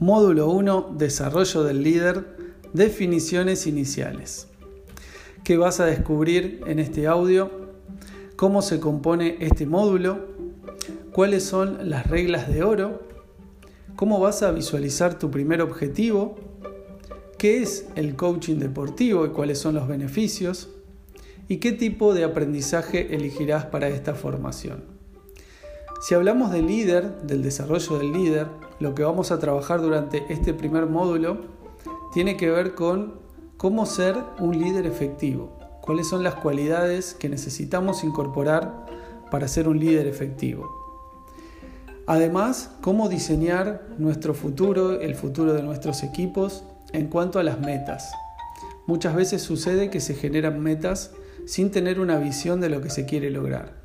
Módulo 1, Desarrollo del líder, definiciones iniciales. ¿Qué vas a descubrir en este audio? ¿Cómo se compone este módulo? ¿Cuáles son las reglas de oro? ¿Cómo vas a visualizar tu primer objetivo? ¿Qué es el coaching deportivo y cuáles son los beneficios? ¿Y qué tipo de aprendizaje elegirás para esta formación? Si hablamos de líder, del desarrollo del líder, lo que vamos a trabajar durante este primer módulo tiene que ver con cómo ser un líder efectivo, cuáles son las cualidades que necesitamos incorporar para ser un líder efectivo. Además, cómo diseñar nuestro futuro, el futuro de nuestros equipos en cuanto a las metas. Muchas veces sucede que se generan metas sin tener una visión de lo que se quiere lograr.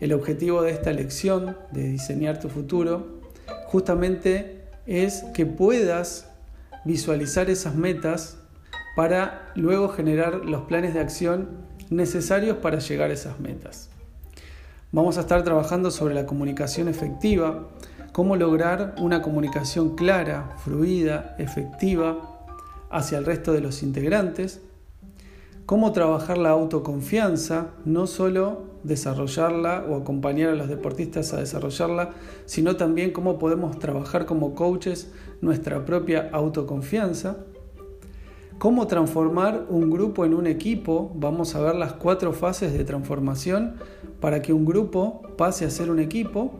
El objetivo de esta lección, de diseñar tu futuro, justamente es que puedas visualizar esas metas para luego generar los planes de acción necesarios para llegar a esas metas. Vamos a estar trabajando sobre la comunicación efectiva, cómo lograr una comunicación clara, fluida, efectiva hacia el resto de los integrantes, cómo trabajar la autoconfianza, no solo desarrollarla o acompañar a los deportistas a desarrollarla, sino también cómo podemos trabajar como coaches nuestra propia autoconfianza. Cómo transformar un grupo en un equipo, vamos a ver las cuatro fases de transformación para que un grupo pase a ser un equipo.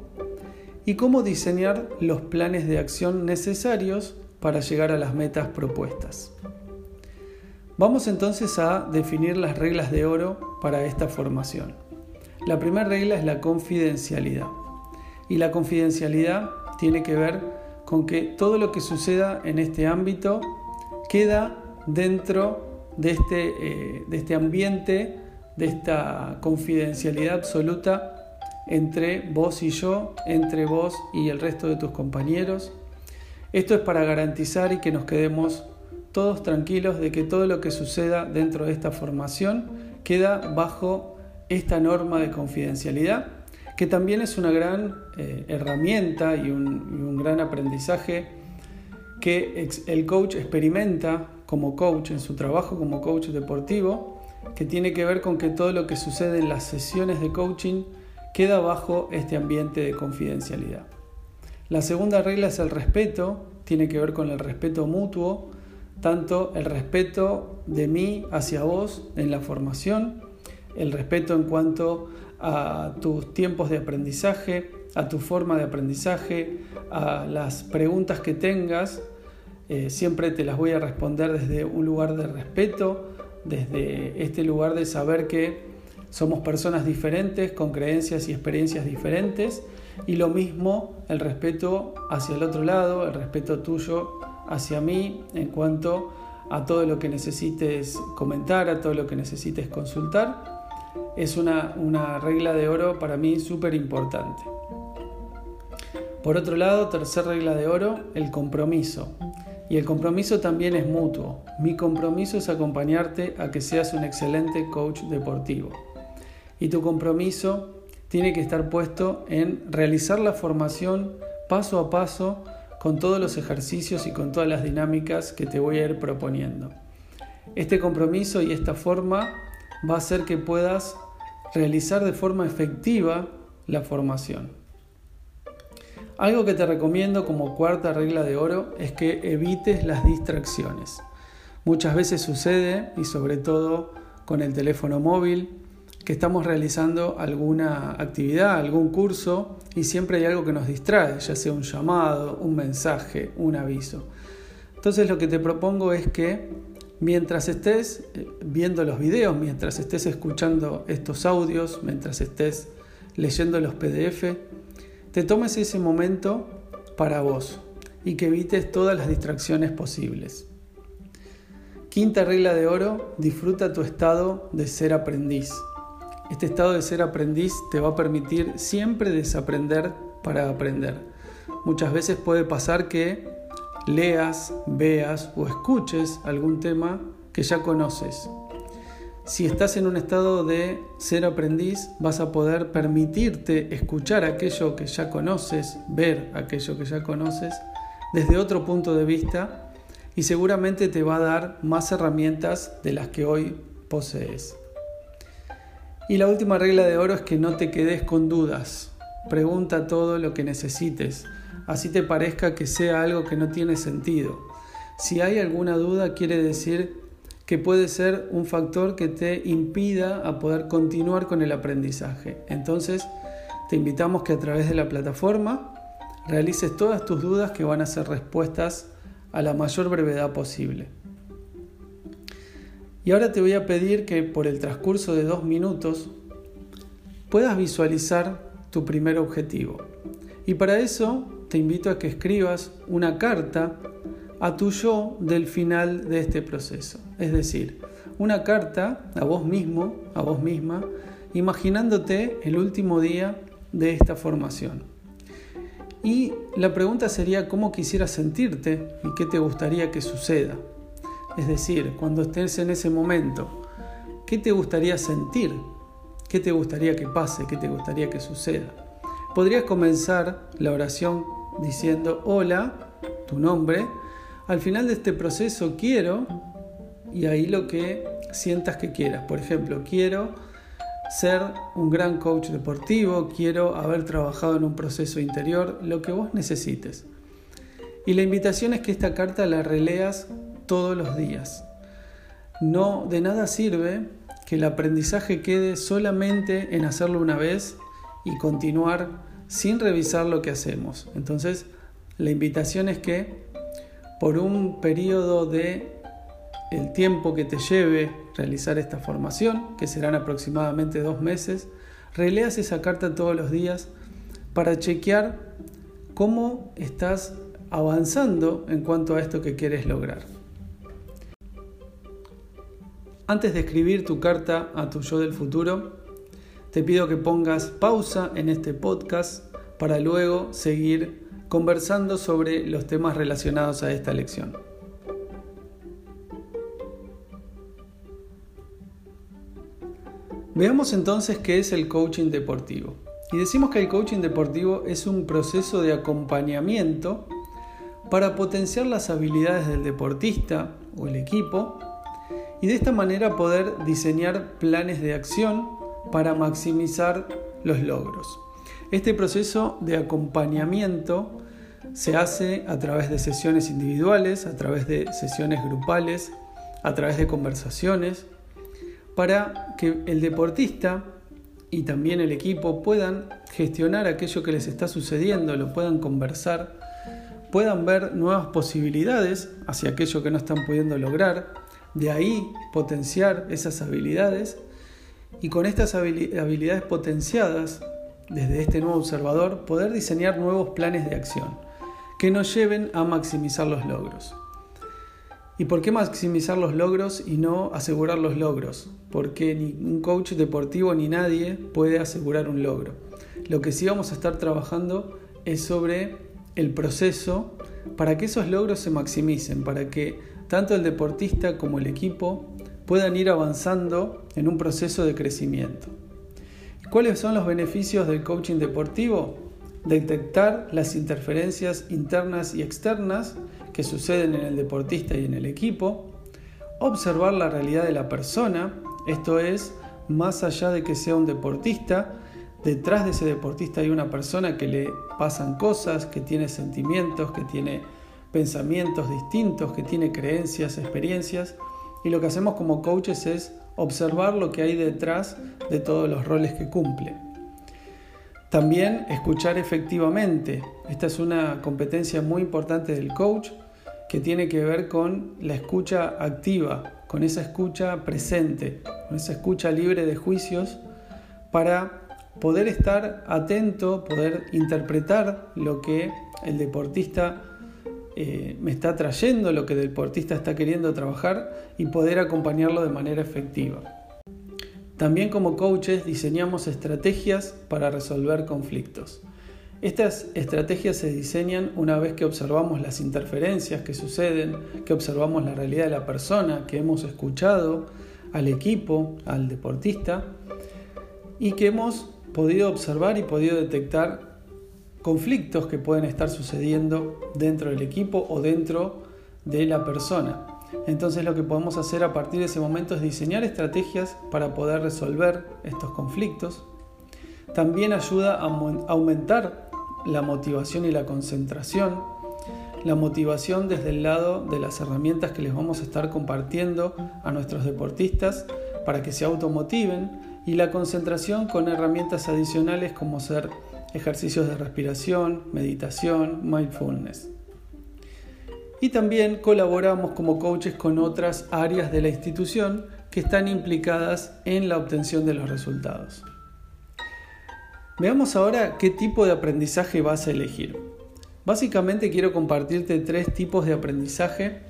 Y cómo diseñar los planes de acción necesarios para llegar a las metas propuestas. Vamos entonces a definir las reglas de oro para esta formación. La primera regla es la confidencialidad. Y la confidencialidad tiene que ver con que todo lo que suceda en este ámbito queda dentro de este, eh, de este ambiente, de esta confidencialidad absoluta entre vos y yo, entre vos y el resto de tus compañeros. Esto es para garantizar y que nos quedemos todos tranquilos de que todo lo que suceda dentro de esta formación queda bajo esta norma de confidencialidad, que también es una gran eh, herramienta y un, gran aprendizaje que el coach experimenta como coach en su trabajo como coach deportivo, que tiene que ver con que todo lo que sucede en las sesiones de coaching queda bajo este ambiente de confidencialidad. La segunda regla es el respeto, tiene que ver con el respeto mutuo, tanto el respeto de mí hacia vos en la formación, el respeto en cuanto a tus tiempos de aprendizaje, a tu forma de aprendizaje, a las preguntas que tengas. Eh, siempre te las voy a responder desde un lugar de respeto, desde este lugar de saber que somos personas diferentes, con creencias y experiencias diferentes, y lo mismo el respeto hacia el otro lado, el respeto tuyo hacia mí en cuanto a todo lo que necesites comentar, a todo lo que necesites consultar. Es una, una regla de oro para mí súper importante. Por otro lado, tercera regla de oro, el compromiso. Y el compromiso también es mutuo. Mi compromiso es acompañarte a que seas un excelente coach deportivo. Y tu compromiso tiene que estar puesto en realizar la formación paso a paso con todos los ejercicios y con todas las dinámicas que te voy a ir proponiendo. Este compromiso y esta forma va a hacer que puedas realizar de forma efectiva la formación. Algo que te recomiendo como cuarta regla de oro es que evites las distracciones. Muchas veces sucede, y sobre todo con el teléfono móvil, que estamos realizando alguna actividad, algún curso y siempre hay algo que nos distrae, ya sea un llamado, un mensaje, un aviso. Entonces lo que te propongo es que mientras estés eh, viendo los videos, mientras estés escuchando estos audios, mientras estés leyendo los PDF, te tomes ese momento para vos y que evites todas las distracciones posibles. Quinta regla de oro, disfruta tu estado de ser aprendiz. Este estado de ser aprendiz te va a permitir siempre desaprender para aprender. Muchas veces puede pasar que leas, veas o escuches algún tema que ya conoces. Si estás en un estado de ser aprendiz, vas a poder permitirte escuchar aquello que ya conoces, ver aquello que ya conoces desde otro punto de vista y seguramente te va a dar más herramientas de las que hoy posees. Y la última regla de oro es que no te quedes con dudas. Pregunta todo lo que necesites, así te parezca que sea algo que no tiene sentido. Si hay alguna duda, quiere decir que puede ser un factor que te impida a poder continuar con el aprendizaje. Entonces, te invitamos que a través de la plataforma realices todas tus dudas que van a ser respuestas a la mayor brevedad posible. Y ahora te voy a pedir que por el transcurso de dos minutos puedas visualizar tu primer objetivo. Y para eso te invito a que escribas una carta a tu yo del final de este proceso. Es decir, una carta a vos mismo, a vos misma, imaginándote el último día de esta formación. Y la pregunta sería cómo quisieras sentirte y qué te gustaría que suceda. Es decir, cuando estés en ese momento, ¿qué te gustaría sentir? ¿Qué te gustaría que pase? ¿Qué te gustaría que suceda? Podrías comenzar la oración diciendo, hola, tu nombre, al final de este proceso quiero, y ahí lo que sientas que quieras. Por ejemplo, quiero ser un gran coach deportivo, quiero haber trabajado en un proceso interior, lo que vos necesites. Y la invitación es que esta carta la releas todos los días. No de nada sirve que el aprendizaje quede solamente en hacerlo una vez y continuar sin revisar lo que hacemos. Entonces, la invitación es que por un periodo de el tiempo que te lleve realizar esta formación, que serán aproximadamente dos meses, releas esa carta todos los días para chequear cómo estás avanzando en cuanto a esto que quieres lograr. Antes de escribir tu carta a tu yo del futuro, te pido que pongas pausa en este podcast para luego seguir conversando sobre los temas relacionados a esta lección. Veamos entonces qué es el coaching deportivo. Y decimos que el coaching deportivo es un proceso de acompañamiento para potenciar las habilidades del deportista o el equipo y de esta manera poder diseñar planes de acción para maximizar los logros. Este proceso de acompañamiento se hace a través de sesiones individuales, a través de sesiones grupales, a través de conversaciones, para que el deportista y también el equipo puedan gestionar aquello que les está sucediendo, lo puedan conversar, puedan ver nuevas posibilidades hacia aquello que no están pudiendo lograr, de ahí potenciar esas habilidades y con estas habilidades potenciadas desde este nuevo observador poder diseñar nuevos planes de acción que nos lleven a maximizar los logros. ¿Y por qué maximizar los logros y no asegurar los logros? Porque ni un coach deportivo ni nadie puede asegurar un logro. Lo que sí vamos a estar trabajando es sobre el proceso para que esos logros se maximicen, para que tanto el deportista como el equipo puedan ir avanzando en un proceso de crecimiento. ¿Cuáles son los beneficios del coaching deportivo? Detectar las interferencias internas y externas que suceden en el deportista y en el equipo, observar la realidad de la persona, esto es, más allá de que sea un deportista, detrás de ese deportista hay una persona que le pasan cosas, que tiene sentimientos, que tiene pensamientos distintos, que tiene creencias, experiencias, y lo que hacemos como coaches es observar lo que hay detrás de todos los roles que cumple. También escuchar efectivamente. Esta es una competencia muy importante del coach que tiene que ver con la escucha activa, con esa escucha presente, con esa escucha libre de juicios para poder estar atento, poder interpretar lo que el deportista eh, me está trayendo, lo que el deportista está queriendo trabajar y poder acompañarlo de manera efectiva. También como coaches diseñamos estrategias para resolver conflictos. Estas estrategias se diseñan una vez que observamos las interferencias que suceden, que observamos la realidad de la persona, que hemos escuchado al equipo, al deportista y que hemos podido observar y podido detectar conflictos que pueden estar sucediendo dentro del equipo o dentro de la persona. Entonces lo que podemos hacer a partir de ese momento es diseñar estrategias para poder resolver estos conflictos. También ayuda a aumentar la motivación y la concentración. La motivación desde el lado de las herramientas que les vamos a estar compartiendo a nuestros deportistas para que se automotiven y la concentración con herramientas adicionales como ser ejercicios de respiración, meditación, mindfulness. Y también colaboramos como coaches con otras áreas de la institución que están implicadas en la obtención de los resultados. Veamos ahora qué tipo de aprendizaje vas a elegir. Básicamente quiero compartirte tres tipos de aprendizaje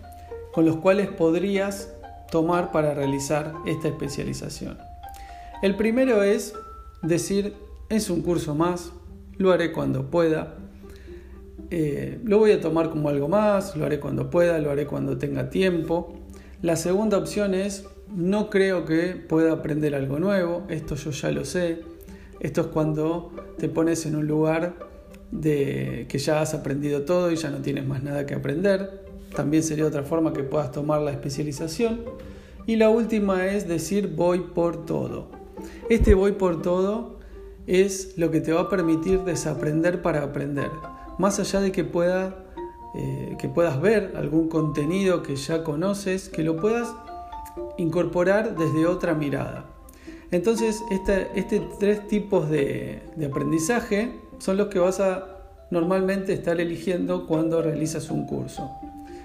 con los cuales podrías tomar para realizar esta especialización. El primero es decir, es un curso más, lo haré cuando pueda, eh, lo voy a tomar como algo más, lo haré cuando pueda, lo haré cuando tenga tiempo. La segunda opción es, no creo que pueda aprender algo nuevo, esto yo ya lo sé. Esto es cuando te pones en un lugar de que ya has aprendido todo y ya no tienes más nada que aprender. También sería otra forma que puedas tomar la especialización. Y la última es decir voy por todo. Este voy por todo es lo que te va a permitir desaprender para aprender más allá de que, pueda, eh, que puedas ver algún contenido que ya conoces, que lo puedas incorporar desde otra mirada. Entonces, este, este tres tipos de, de aprendizaje son los que vas a normalmente estar eligiendo cuando realizas un curso.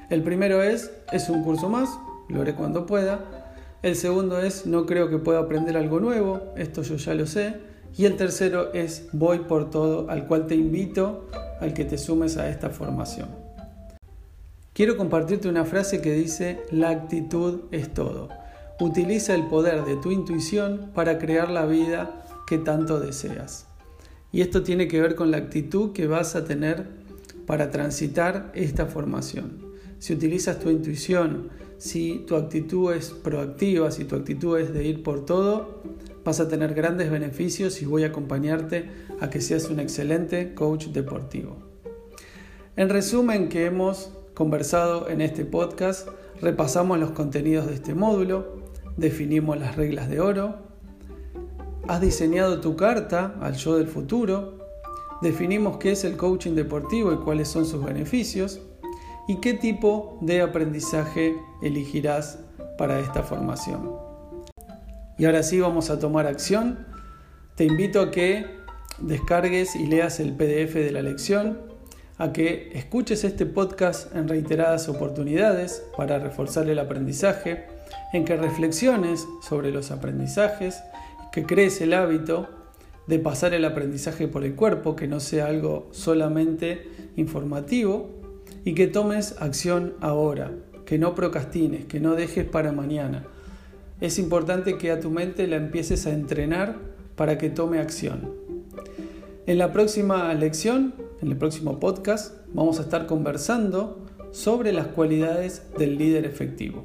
El primero es, es un curso más, lo haré cuando pueda. El segundo es, no creo que pueda aprender algo nuevo, esto yo ya lo sé. Y el tercero es, voy por todo, al cual te invito al que te sumes a esta formación. Quiero compartirte una frase que dice, la actitud es todo. Utiliza el poder de tu intuición para crear la vida que tanto deseas. Y esto tiene que ver con la actitud que vas a tener para transitar esta formación. Si utilizas tu intuición, si tu actitud es proactiva, si tu actitud es de ir por todo, vas a tener grandes beneficios y voy a acompañarte a que seas un excelente coach deportivo. En resumen que hemos conversado en este podcast, repasamos los contenidos de este módulo, definimos las reglas de oro, has diseñado tu carta al yo del futuro, definimos qué es el coaching deportivo y cuáles son sus beneficios y qué tipo de aprendizaje elegirás para esta formación. Y ahora sí vamos a tomar acción. Te invito a que descargues y leas el PDF de la lección, a que escuches este podcast en reiteradas oportunidades para reforzar el aprendizaje, en que reflexiones sobre los aprendizajes, que crees el hábito de pasar el aprendizaje por el cuerpo, que no sea algo solamente informativo, y que tomes acción ahora, que no procrastines, que no dejes para mañana es importante que a tu mente la empieces a entrenar para que tome acción. En la próxima lección, en el próximo podcast, vamos a estar conversando sobre las cualidades del líder efectivo.